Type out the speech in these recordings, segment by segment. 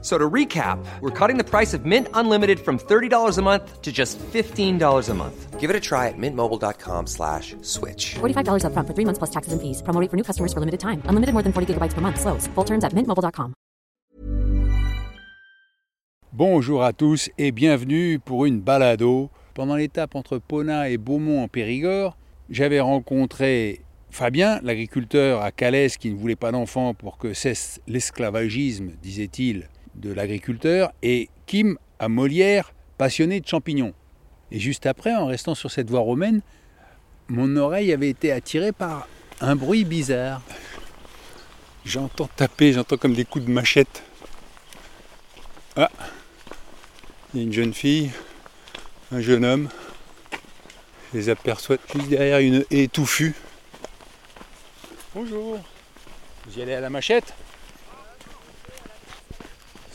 So to recap, we're cutting the price of Mint Unlimited from $30 a month to just $15 a month. Give it a try at mintmobile.com slash switch. $45 upfront for three months plus taxes and fees. Promo rate for new customers for limited time. Unlimited more than 40 gigabytes per month. Slows. Full terms at mintmobile.com. Bonjour à tous et bienvenue pour une balado. Pendant l'étape entre Pona et Beaumont en Périgord, j'avais rencontré Fabien, l'agriculteur à Calais qui ne voulait pas d'enfants pour que cesse l'esclavagisme, disait-il, de l'agriculteur, et Kim à Molière, passionné de champignons. Et juste après, en restant sur cette voie romaine, mon oreille avait été attirée par un bruit bizarre. J'entends taper, j'entends comme des coups de machette. Ah Il y a une jeune fille, un jeune homme. Je les aperçois juste derrière une haie touffue. Bonjour Vous y allez à la machette?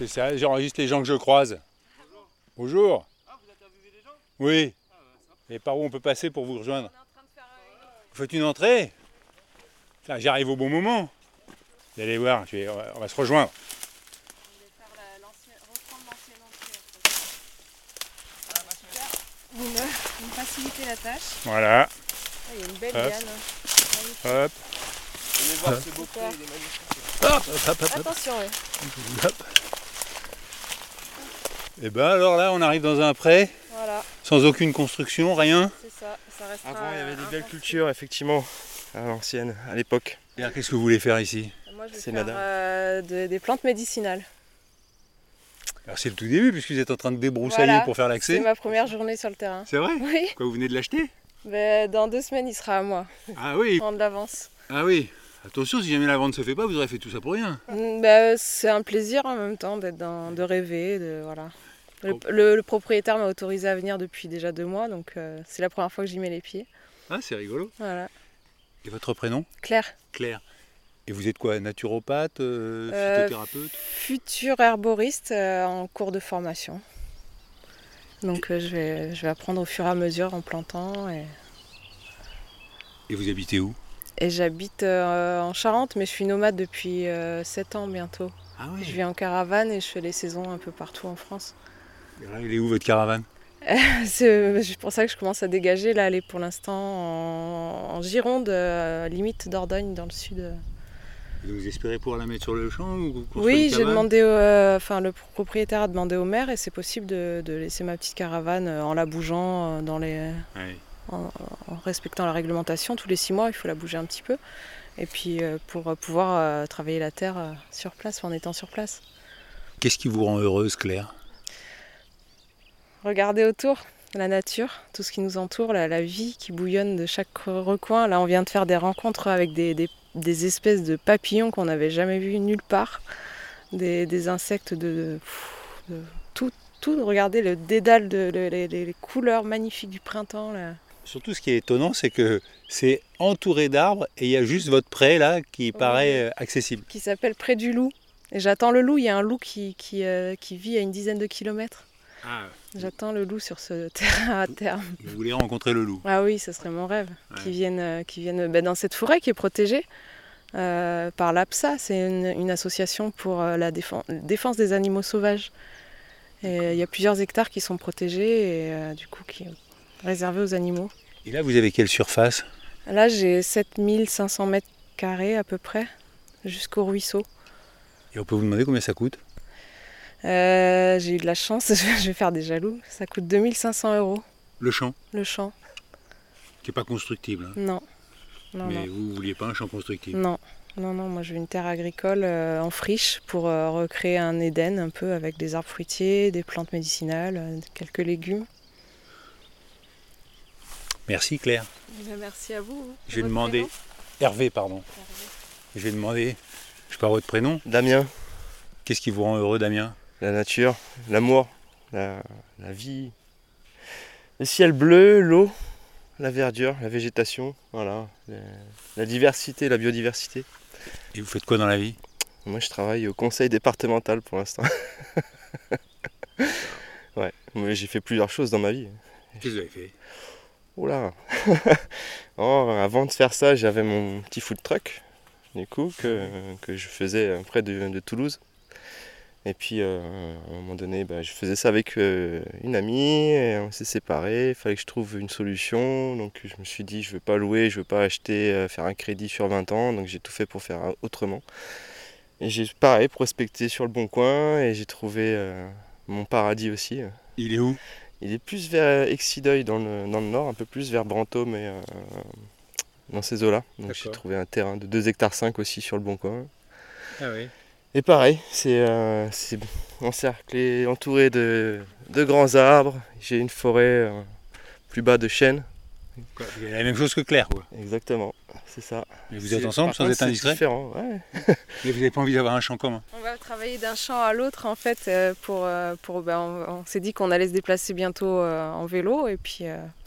C'est ça, j'enregistre les gens que je croise. Bonjour Oui. Et par où on peut passer pour vous rejoindre? Vous faites une entrée? J'arrive au bon moment. Vous allez voir, je vais- on va- on va se rejoindre. Vous me, vous me facilitez la tâche. Voilà, Ah, il y a une belle Hop. liane. hop. Super. Attention, ouais. Et ben alors là, on arrive dans un pré, voilà, sans aucune construction, rien. c'est ça. Ça restera. Avant, il y avait des belles cultures, effectivement, à l'ancienne, à l'époque. Et qu'est-ce que vous voulez faire ici Moi, je vais C'est faire euh, de- des plantes médicinales. Alors c'est le tout début, puisque vous êtes en train de débroussailler Voilà. pour faire C'est l'accès. ma première journée sur le terrain. C'est vrai Oui, Quoi, vous venez de l'acheter Ben, dans deux semaines, il sera à moi. Ah oui, Prendre l'avance. ah oui. Attention, si jamais la vente ne se fait pas, vous aurez fait tout ça pour rien. Mm, ben, c'est un plaisir en même temps d'être dans, de rêver, de voilà. Le, le- le propriétaire m'a autorisé à venir depuis déjà deux mois, donc euh, c'est la première fois que j'y mets les pieds. Ah, c'est rigolo. Voilà. Et votre prénom? Claire, Claire. Et vous êtes quoi Naturopathe euh, Euh, Phytothérapeute? futur herboriste euh, en cours de formation. Donc euh, je, vais, je vais apprendre au fur et à mesure en plantant. Et, Et vous habitez où? Et j'habite euh, en Charente, mais je suis nomade depuis 7 ans bientôt. Ah Je vis en caravane et je fais les saisons un peu partout en France. Alors, il est où votre caravane? C'est pour ça que je commence à dégager. Là, elle est pour l'instant en, en Gironde, euh, limite Dordogne, dans le sud. Et Vous espérez pouvoir la mettre sur le champ ou Oui, j'ai demandé, au- euh, enfin le propriétaire a demandé au maire et c'est possible de, de laisser ma petite caravane euh, en la bougeant euh, dans les, Ouais. en, en respectant la réglementation. Tous les six mois, il faut la bouger un petit peu. Et puis euh, pour euh, pouvoir euh, travailler la terre euh, sur place, en étant sur place. Qu'est-ce qui vous rend heureuse, Claire? Regarder autour, la nature, tout ce qui nous entoure, la, la vie qui bouillonne de chaque recoin. Là, on vient de faire des rencontres avec des, des- des espèces de papillons qu'on n'avait jamais vus nulle part. Des, des insectes de, de- pff, de tout, tout. Regardez le dédale, de, le- les, les- les couleurs magnifiques du printemps. Là. Surtout, ce qui est étonnant, c'est que c'est entouré d'arbres et il y a juste votre pré là qui paraît euh, accessible. qui s'appelle Près du loup. Et j'attends le loup. Il y a un loup qui, qui, euh, qui vit à une dizaine de kilomètres. J'attends le loup sur ce terrain à terme. Vous voulez rencontrer le loup Ah oui, ce serait mon rêve. Ouais. Euh, qu'ils viennent ben, dans cette forêt qui est protégée euh, par l'APSA. C'est une, une association pour euh, la défense, défense des animaux sauvages. Et il y a plusieurs hectares qui sont protégés et euh, du coup qui réservés aux animaux. Et là, vous avez quelle surface? Là, j'ai 7500 mètres carrés à peu près, jusqu'au ruisseau. Et on peut vous demander combien ça coûte? Euh, j'ai eu de la chance, je vais faire des jaloux. Ça coûte 2500 euros Le champ, le champ. qui n'est pas constructible. hein. Non. Non, Mais non. vous ne vouliez pas un champ constructible? Non, non, non, moi je veux une terre agricole euh, en friche pour euh, recréer un Éden un peu avec des arbres fruitiers, des plantes médicinales, euh, quelques légumes. Merci Claire. Merci à vous. Je vais demander. Hervé, pardon. Je vais demander. Je parle votre prénom. Damien, Qu'est-ce qui vous rend heureux, Damien? La nature, l'amour, la, la vie, le ciel bleu, l'eau, la verdure, la végétation, voilà, la, la diversité, la biodiversité. Et vous faites quoi dans la vie? Moi, je travaille au conseil départemental pour l'instant. ouais, mais j'ai fait plusieurs choses dans ma vie. Qu'est-ce que vous avez fait? Oula Oh, Avant de faire ça, j'avais mon petit food truck, du coup, que, que je faisais près de, de Toulouse. Et puis, euh, à un moment donné, bah, je faisais ça avec euh, une amie, et on s'est séparés. Il fallait que je trouve une solution. Donc, je me suis dit, je ne veux pas louer, je ne veux pas acheter, euh, faire un crédit sur 20 ans. Donc, j'ai tout fait pour faire autrement. Et j'ai, pareil, prospecté sur le bon coin, et j'ai trouvé mon paradis aussi. Il est où? Il est plus vers Exideuil dans le, dans le nord, un peu plus vers Brantôme et dans ces eaux-là. Donc j'ai trouvé un terrain de 2 hectares 5 aussi sur le bon coin. Ah oui. Et pareil, c'est euh, encerclé, entouré de, de grands arbres. J'ai une forêt euh, plus bas de chênes. Quoi, Il y a la même chose que Claire, quoi. Exactement, c'est ça. Mais vous êtes ensemble sans contre, être c'est indiscret différent, ouais. Mais vous n'avez pas envie d'avoir un champ commun? On va travailler d'un champ à l'autre en fait euh, pour, pour ben, on, on s'est dit qu'on allait se déplacer bientôt en vélo et puis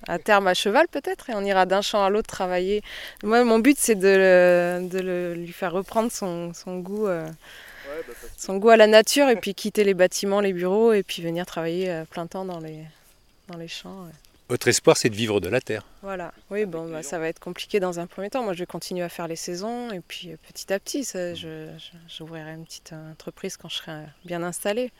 à terme à cheval peut-être et on ira d'un champ à l'autre travailler. Moi mon but c'est de, le- de le- lui faire reprendre son, son goût euh, son goût à la nature et puis quitter les bâtiments, les bureaux et puis venir travailler euh, plein temps dans les dans les champs. ouais. Votre espoir, c'est de vivre de la terre. Voilà, oui, bon, bah, ça va être compliqué dans un premier temps. Moi, je vais continuer à faire les saisons et puis euh, petit à petit, ça, je- j'ouvrirai une petite euh, entreprise quand je serai bien installée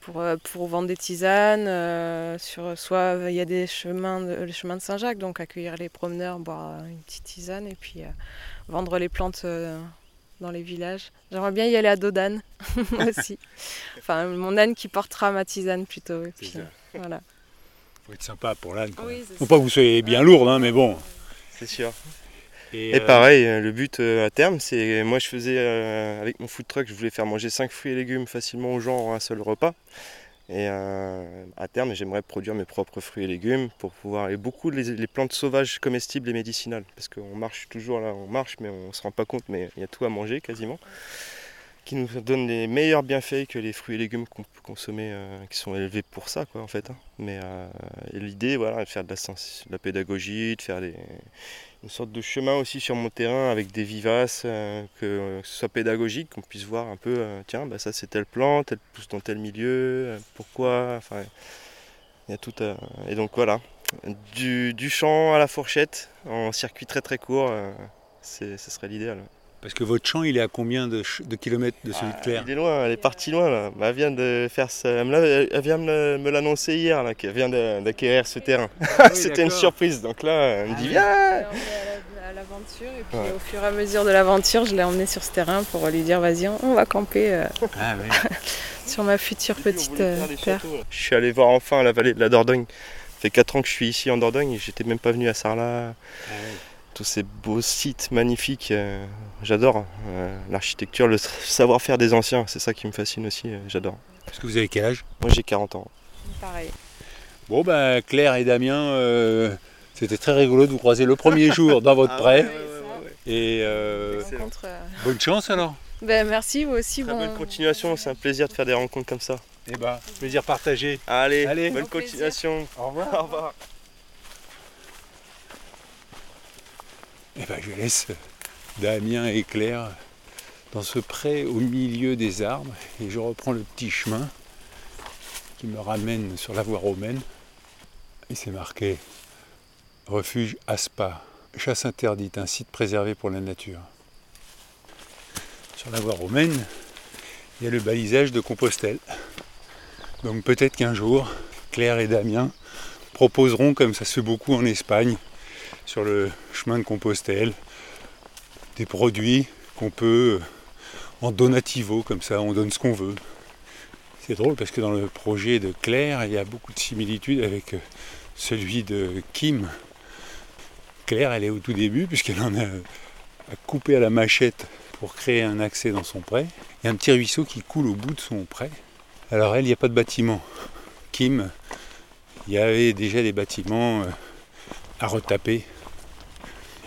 pour, pour vendre des tisanes. euh, sur, soit il y a des chemins, de, le chemin de Saint-Jacques, donc accueillir les promeneurs, boire une petite tisane et puis euh, vendre les plantes euh, dans les villages. J'aimerais bien y aller à Dodane aussi. Enfin, mon âne qui portera ma tisane plutôt. Et puis, ça. voilà. faut être sympa pour l'âne. Oui, Faut pas que vous soyez bien lourde, hein, mais bon. C'est sûr. Et, Et euh, pareil, euh, le but euh, à terme, c'est moi je faisais euh, avec mon food truck, je voulais faire manger 5 fruits et légumes facilement aux gens en un seul repas. Et euh, à terme, j'aimerais produire mes propres fruits et légumes pour pouvoir. Et beaucoup les, plantes sauvages comestibles et médicinales. Parce qu'on marche toujours là, on marche, mais on se rend pas compte, mais il y a tout à manger quasiment. Qui nous donnent les meilleurs bienfaits que les fruits et légumes qu'on peut consommer, euh, qui sont élevés pour ça, quoi, en fait. hein. Mais euh, l'idée, voilà, de faire de la, de la pédagogie, de faire une sorte de chemin aussi sur mon terrain avec des vivaces, euh, que, ce soit pédagogique, qu'on puisse voir un peu, tiens, bah, ça c'est telle plante, elle pousse dans tel milieu, pourquoi, enfin, il y a tout. Et donc voilà, du, du champ à la fourchette, en circuit très très court, ce serait l'idéal. Parce que votre champ, il est à combien de, kilomètres de celui de Claire Il est loin, elle est partie loin là. Bah, elle vient de faire ça, elle vient me l'annoncer hier là, qu'elle vient de- d'acquérir ce terrain. C'était une surprise, donc là elle me Ah dit oui. viens Je l'ai emmené à la- à l'aventure et puis Ouais. au fur et à mesure de l'aventure, je l'ai emmené sur ce terrain pour lui dire vas-y, on va camper euh, Ah oui. sur ma future petite euh, terre. Je suis allé voir enfin la vallée de la Dordogne. Ça fait 4 ans que je suis ici en Dordogne et j'étais même pas venu à Sarlat. Tous ces beaux sites magnifiques, euh, j'adore. Euh, L'architecture, le savoir-faire des anciens, c'est ça qui me fascine aussi, euh, j'adore. Parce que vous avez quel âge? Moi j'ai 40 ans. Pareil. Bon, ben Claire et Damien, euh, c'était très rigolo de vous croiser le premier jour dans votre pré. Et euh, Excellent. Rencontre, euh, bonne chance alors. Ben, merci, vous aussi. Très bon- bonne continuation, c'est un plaisir de faire des rencontres comme ça. Eh ben, plaisir partagé. Allez, Allez. bonne plaisir. continuation. Au revoir. Au revoir. Eh ben, je laisse Damien et Claire dans ce pré au milieu des arbres et je reprends le petit chemin qui me ramène sur la voie romaine. Et c'est marqué refuge Aspa, chasse interdite, un site préservé pour la nature. Sur la voie romaine, il y a le balisage de Compostelle. Donc peut-être qu'un jour, Claire et Damien proposeront, comme ça se fait beaucoup en Espagne, sur le chemin de Compostelle, des produits qu'on peut euh, en donativo, comme ça, on donne ce qu'on veut. C'est drôle parce que dans le projet de Claire, il y a beaucoup de similitudes avec euh, celui de Kim. Claire, elle est au tout début, puisqu'elle en a a coupé à la machette pour créer un accès dans son pré. Il y a un petit ruisseau qui coule au bout de son pré. Alors elle, il n'y a pas de bâtiment. Kim, il y avait déjà des bâtiments euh, à retaper.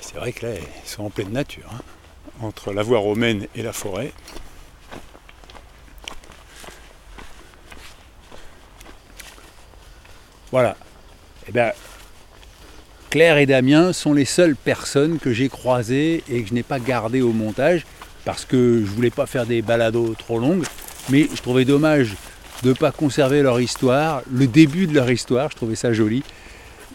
C'est vrai que là, ils sont en pleine nature. hein. Entre la voie romaine et la forêt. Voilà. Eh bien, Claire et Damien sont les seules personnes que j'ai croisées et que je n'ai pas gardées au montage. parce que je voulais pas faire des balados trop longues, mais je trouvais dommage de ne pas conserver leur histoire, le début de leur histoire, je trouvais ça joli.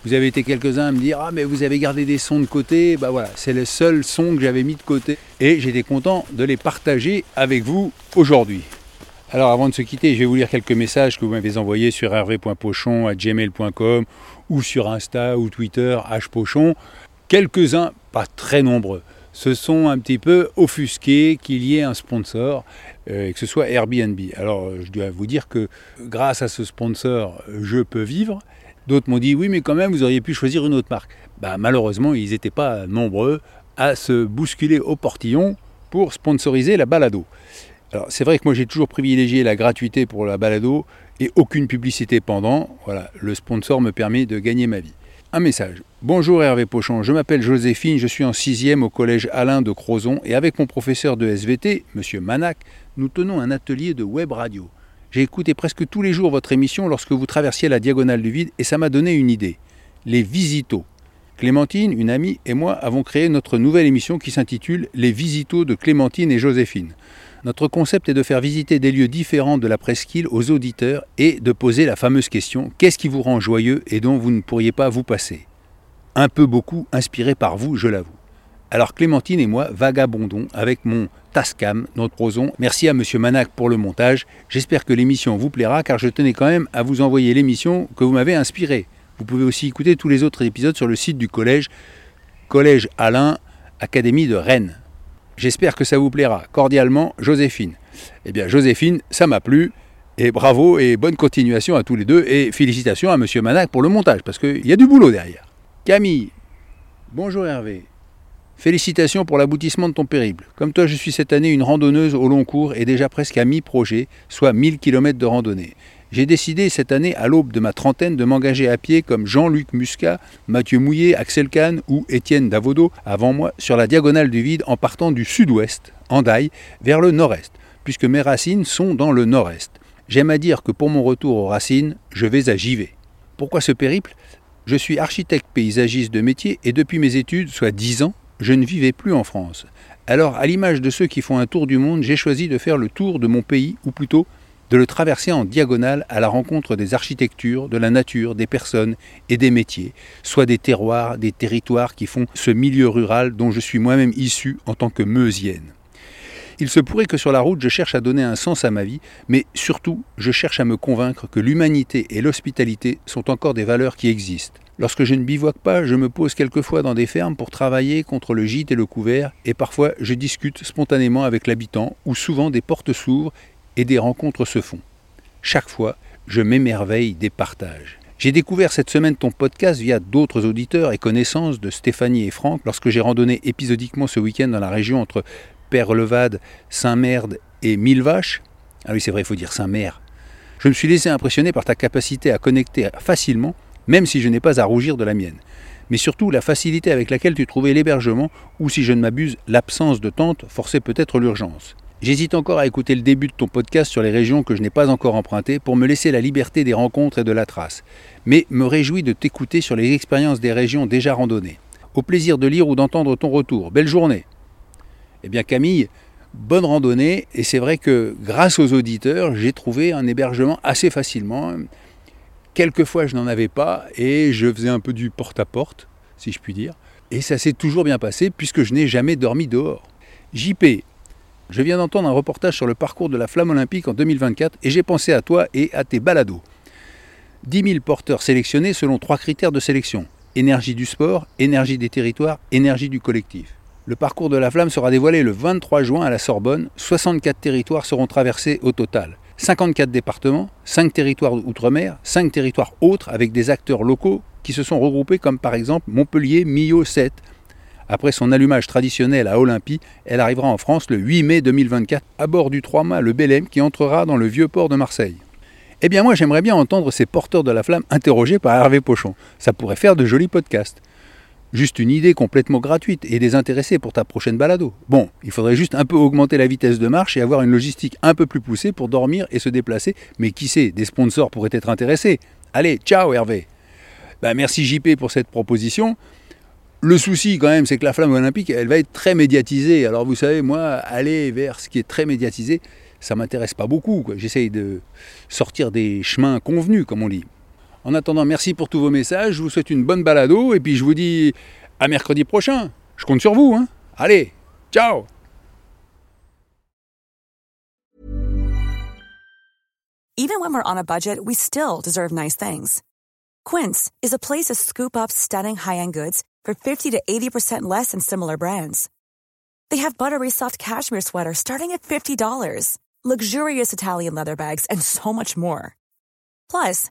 Vous avez été quelques-uns à me dire Ah, mais vous avez gardé des sons de côté. Bah voilà, c'est le seul son que j'avais mis de côté. Et j'étais content de les partager avec vous aujourd'hui. Alors avant de se quitter, je vais vous lire quelques messages que vous m'avez envoyés sur hervé.pochon.gmail.com ou sur Insta ou Twitter, hpochon. Quelques-uns, pas très nombreux, se sont un petit peu offusqués qu'il y ait un sponsor euh, et que ce soit Airbnb. Alors je dois vous dire que grâce à ce sponsor, je peux vivre. D'autres m'ont dit oui, mais quand même, vous auriez pu choisir une autre marque. Bah, malheureusement, ils n'étaient pas nombreux à se bousculer au portillon pour sponsoriser la balado. Alors c'est vrai que moi j'ai toujours privilégié la gratuité pour la balado et aucune publicité pendant. Voilà, le sponsor me permet de gagner ma vie. Un message. Bonjour Hervé Pochon, je m'appelle Joséphine, je suis en sixième au collège Alain de Crozon et avec mon professeur de SVT, Monsieur Manac, nous tenons un atelier de web radio. J'ai écouté presque tous les jours votre émission lorsque vous traversiez la diagonale du vide et ça m'a donné une idée. Les visitos. Clémentine, une amie, et moi avons créé notre nouvelle émission qui s'intitule Les visitos de Clémentine et Joséphine. Notre concept est de faire visiter des lieux différents de la presqu'île aux auditeurs et de poser la fameuse question Qu'est-ce qui vous rend joyeux et dont vous ne pourriez pas vous passer? Un peu beaucoup inspiré par vous, je l'avoue. Alors Clémentine et moi vagabondons avec mon Tascam, notre proson. Merci à Monsieur Manac pour le montage. J'espère que l'émission vous plaira car je tenais quand même à vous envoyer l'émission que vous m'avez inspirée. Vous pouvez aussi écouter tous les autres épisodes sur le site du collège, Collège Alain, Académie de Rennes. J'espère que ça vous plaira. Cordialement, Joséphine. Eh bien, Joséphine, ça m'a plu. Et bravo et bonne continuation à tous les deux. Et félicitations à Monsieur Manac pour le montage, parce qu'il y a du boulot derrière. Camille. Bonjour Hervé. Félicitations pour l'aboutissement de ton périple. Comme toi, je suis cette année une randonneuse au long cours et déjà presque à mi-projet, soit 1000 km de randonnée. J'ai décidé cette année, à l'aube de ma trentaine, de m'engager à pied comme Jean-Luc Muscat, Mathieu Mouillet, Axel Kahn ou Étienne Davodo avant moi sur la diagonale du vide en partant du sud-ouest, Andaille, vers le nord-est, puisque mes racines sont dans le nord-est. J'aime à dire que pour mon retour aux racines, je vais à Givet. Pourquoi ce périple? Je suis architecte paysagiste de métier et depuis mes études, soit 10 ans, je ne vivais plus en France. Alors, à l'image de ceux qui font un tour du monde, j'ai choisi de faire le tour de mon pays, ou plutôt de le traverser en diagonale à la rencontre des architectures, de la nature, des personnes et des métiers, soit des terroirs, des territoires qui font ce milieu rural dont je suis moi-même issu en tant que meusienne. Il se pourrait que sur la route, je cherche à donner un sens à ma vie, mais surtout, je cherche à me convaincre que l'humanité et l'hospitalité sont encore des valeurs qui existent. Lorsque je ne bivouaque pas, je me pose quelquefois dans des fermes pour travailler contre le gîte et le couvert, et parfois je discute spontanément avec l'habitant, où souvent des portes s'ouvrent et des rencontres se font. Chaque fois, je m'émerveille des partages. J'ai découvert cette semaine ton podcast via d'autres auditeurs et connaissances de Stéphanie et Franck lorsque j'ai randonné épisodiquement ce week-end dans la région entre Père-Levade, Saint-Merde et Mille-Vaches. Ah oui, c'est vrai, il faut dire Saint-Mère. Je me suis laissé impressionner par ta capacité à connecter facilement même si je n'ai pas à rougir de la mienne. Mais surtout la facilité avec laquelle tu trouvais l'hébergement, ou si je ne m'abuse, l'absence de tente forçait peut-être l'urgence. J'hésite encore à écouter le début de ton podcast sur les régions que je n'ai pas encore empruntées pour me laisser la liberté des rencontres et de la trace, mais me réjouis de t'écouter sur les expériences des régions déjà randonnées. Au plaisir de lire ou d'entendre ton retour. Belle journée. Eh bien Camille, bonne randonnée, et c'est vrai que grâce aux auditeurs, j'ai trouvé un hébergement assez facilement. Quelquefois, je n'en avais pas et je faisais un peu du porte-à-porte, si je puis dire. Et ça s'est toujours bien passé puisque je n'ai jamais dormi dehors. JP, je viens d'entendre un reportage sur le parcours de la flamme olympique en 2024 et j'ai pensé à toi et à tes balados. 10 000 porteurs sélectionnés selon trois critères de sélection énergie du sport, énergie des territoires, énergie du collectif. Le parcours de la flamme sera dévoilé le 23 juin à la Sorbonne. 64 territoires seront traversés au total. 54 départements, 5 territoires outre-mer, 5 territoires autres avec des acteurs locaux qui se sont regroupés comme par exemple Montpellier Millau 7. Après son allumage traditionnel à Olympie, elle arrivera en France le 8 mai 2024 à bord du 3 mâts le Belém qui entrera dans le vieux port de Marseille. Eh bien moi j'aimerais bien entendre ces porteurs de la flamme interrogés par Hervé Pochon. Ça pourrait faire de jolis podcasts. Juste une idée complètement gratuite et désintéressée pour ta prochaine balado. Bon, il faudrait juste un peu augmenter la vitesse de marche et avoir une logistique un peu plus poussée pour dormir et se déplacer, mais qui sait, des sponsors pourraient être intéressés. Allez, ciao Hervé ben, Merci JP pour cette proposition. Le souci quand même, c'est que la flamme olympique, elle va être très médiatisée. Alors vous savez, moi, aller vers ce qui est très médiatisé, ça m'intéresse pas beaucoup. J'essaye de sortir des chemins convenus, comme on dit. En attendant, merci pour tous vos messages. Je vous souhaite une bonne balado et puis je vous dis à mercredi prochain. Je compte sur vous. Hein. Allez, ciao Even when we're on a budget, we still deserve nice things. Quince is a place to scoop up stunning high-end goods for 50 to 80% less than similar brands. They have buttery soft cashmere sweaters starting at $50, luxurious Italian leather bags, and so much more. Plus,